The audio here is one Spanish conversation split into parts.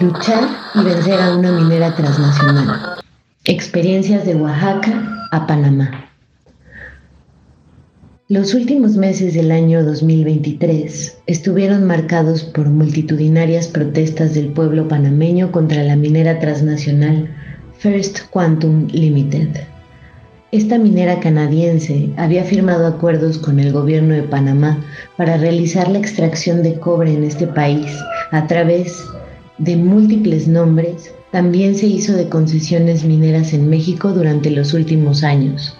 luchar y vencer a una minera transnacional. Experiencias de Oaxaca a Panamá. Los últimos meses del año 2023 estuvieron marcados por multitudinarias protestas del pueblo panameño contra la minera transnacional First Quantum Limited. Esta minera canadiense había firmado acuerdos con el gobierno de Panamá para realizar la extracción de cobre en este país a través de múltiples nombres. También se hizo de concesiones mineras en México durante los últimos años.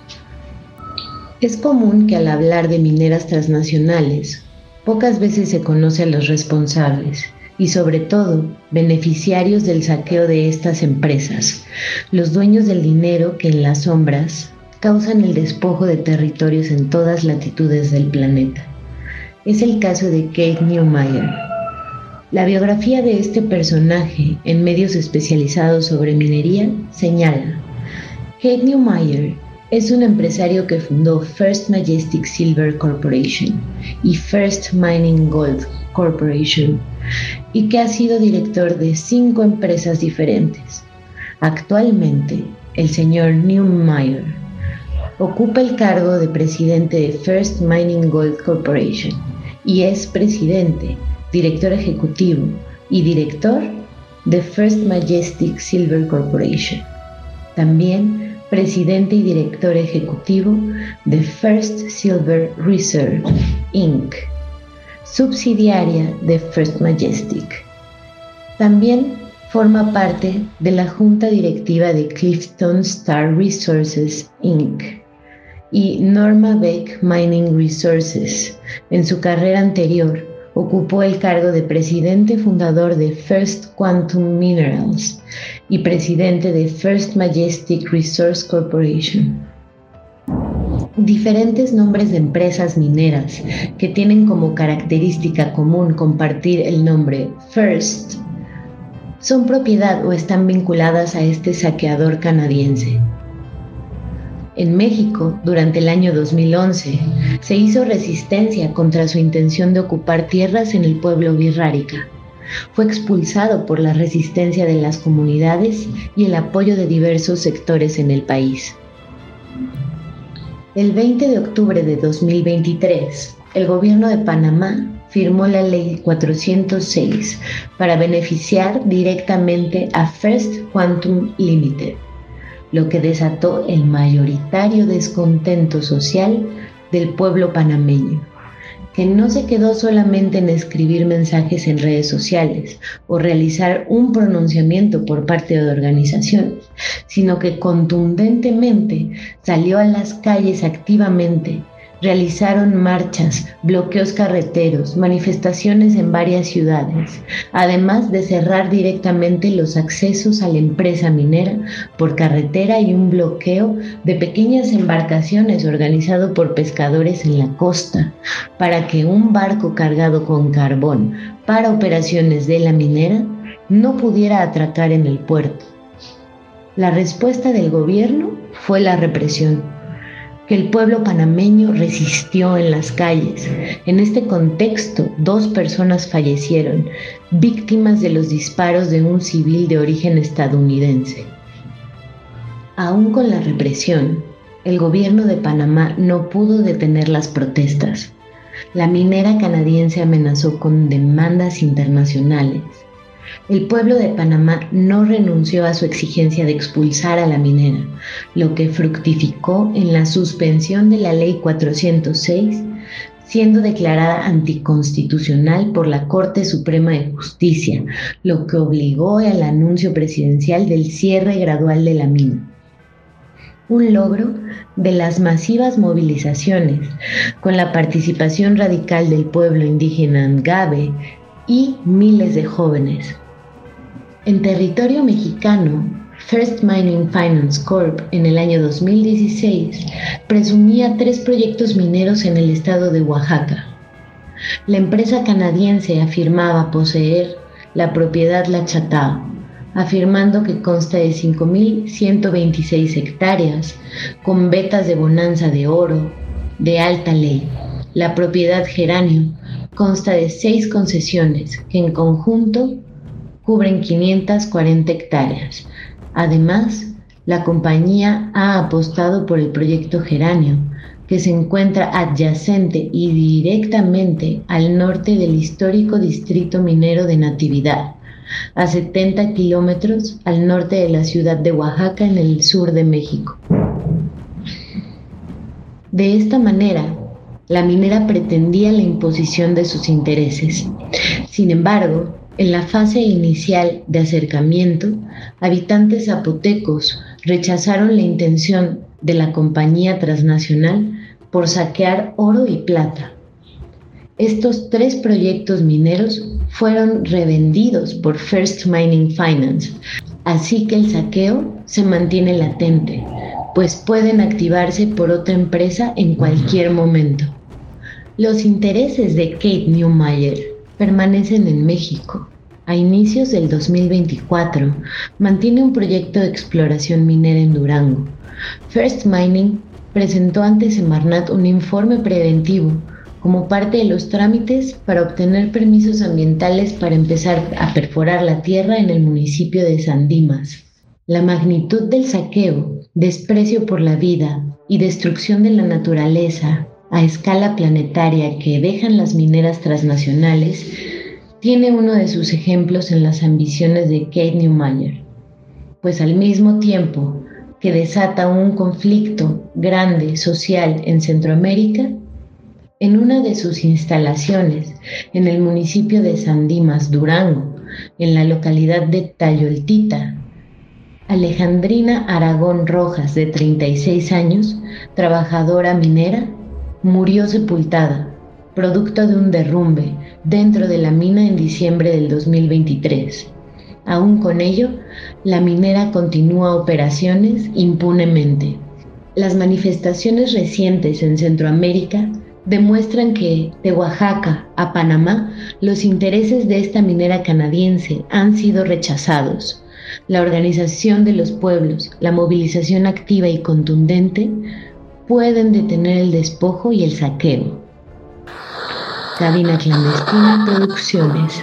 Es común que al hablar de mineras transnacionales, pocas veces se conoce a los responsables y sobre todo beneficiarios del saqueo de estas empresas, los dueños del dinero que en las sombras causan el despojo de territorios en todas latitudes del planeta. Es el caso de Kate Newmeyer. La biografía de este personaje en medios especializados sobre minería señala, Kate Newmeyer es un empresario que fundó First Majestic Silver Corporation y First Mining Gold Corporation y que ha sido director de cinco empresas diferentes. Actualmente, el señor Newmeyer ocupa el cargo de presidente de First Mining Gold Corporation y es presidente, director ejecutivo y director de First Majestic Silver Corporation. También presidente y director ejecutivo de First Silver Reserve Inc., subsidiaria de First Majestic. También forma parte de la junta directiva de Clifton Star Resources Inc y Norma Beck Mining Resources. En su carrera anterior, ocupó el cargo de presidente fundador de First Quantum Minerals y presidente de First Majestic Resource Corporation. Diferentes nombres de empresas mineras que tienen como característica común compartir el nombre First son propiedad o están vinculadas a este saqueador canadiense. En México, durante el año 2011, se hizo resistencia contra su intención de ocupar tierras en el pueblo birrárica. Fue expulsado por la resistencia de las comunidades y el apoyo de diversos sectores en el país. El 20 de octubre de 2023, el gobierno de Panamá firmó la Ley 406 para beneficiar directamente a First Quantum Limited lo que desató el mayoritario descontento social del pueblo panameño, que no se quedó solamente en escribir mensajes en redes sociales o realizar un pronunciamiento por parte de organizaciones, sino que contundentemente salió a las calles activamente realizaron marchas, bloqueos carreteros, manifestaciones en varias ciudades, además de cerrar directamente los accesos a la empresa minera por carretera y un bloqueo de pequeñas embarcaciones organizado por pescadores en la costa para que un barco cargado con carbón para operaciones de la minera no pudiera atracar en el puerto. La respuesta del gobierno fue la represión que el pueblo panameño resistió en las calles. En este contexto, dos personas fallecieron, víctimas de los disparos de un civil de origen estadounidense. Aún con la represión, el gobierno de Panamá no pudo detener las protestas. La minera canadiense amenazó con demandas internacionales el pueblo de Panamá no renunció a su exigencia de expulsar a la minera, lo que fructificó en la suspensión de la Ley 406, siendo declarada anticonstitucional por la Corte Suprema de Justicia, lo que obligó al anuncio presidencial del cierre gradual de la mina. Un logro de las masivas movilizaciones con la participación radical del pueblo indígena Ngabe y miles de jóvenes. En territorio mexicano, First Mining Finance Corp en el año 2016 presumía tres proyectos mineros en el estado de Oaxaca. La empresa canadiense afirmaba poseer la propiedad La Chatao, afirmando que consta de 5.126 hectáreas con vetas de bonanza de oro de alta ley. La propiedad Geranio consta de seis concesiones que en conjunto cubren 540 hectáreas. Además, la compañía ha apostado por el proyecto Geranio, que se encuentra adyacente y directamente al norte del histórico distrito minero de Natividad, a 70 kilómetros al norte de la ciudad de Oaxaca en el sur de México. De esta manera, la minera pretendía la imposición de sus intereses. Sin embargo, en la fase inicial de acercamiento, habitantes zapotecos rechazaron la intención de la compañía transnacional por saquear oro y plata. Estos tres proyectos mineros fueron revendidos por First Mining Finance, así que el saqueo se mantiene latente, pues pueden activarse por otra empresa en cualquier momento. Los intereses de Kate Newmeyer permanecen en México. A inicios del 2024, mantiene un proyecto de exploración minera en Durango. First Mining presentó ante Semarnat un informe preventivo como parte de los trámites para obtener permisos ambientales para empezar a perforar la tierra en el municipio de San Dimas. La magnitud del saqueo, desprecio por la vida y destrucción de la naturaleza a escala planetaria que dejan las mineras transnacionales tiene uno de sus ejemplos en las ambiciones de Kate Newmeyer, pues al mismo tiempo que desata un conflicto grande social en Centroamérica, en una de sus instalaciones en el municipio de San Dimas, Durango, en la localidad de Tayoltita, Alejandrina Aragón Rojas, de 36 años, trabajadora minera, murió sepultada, producto de un derrumbe dentro de la mina en diciembre del 2023. Aún con ello, la minera continúa operaciones impunemente. Las manifestaciones recientes en Centroamérica demuestran que de Oaxaca a Panamá los intereses de esta minera canadiense han sido rechazados. La organización de los pueblos, la movilización activa y contundente pueden detener el despojo y el saqueo. Cabina Clandestina Producciones.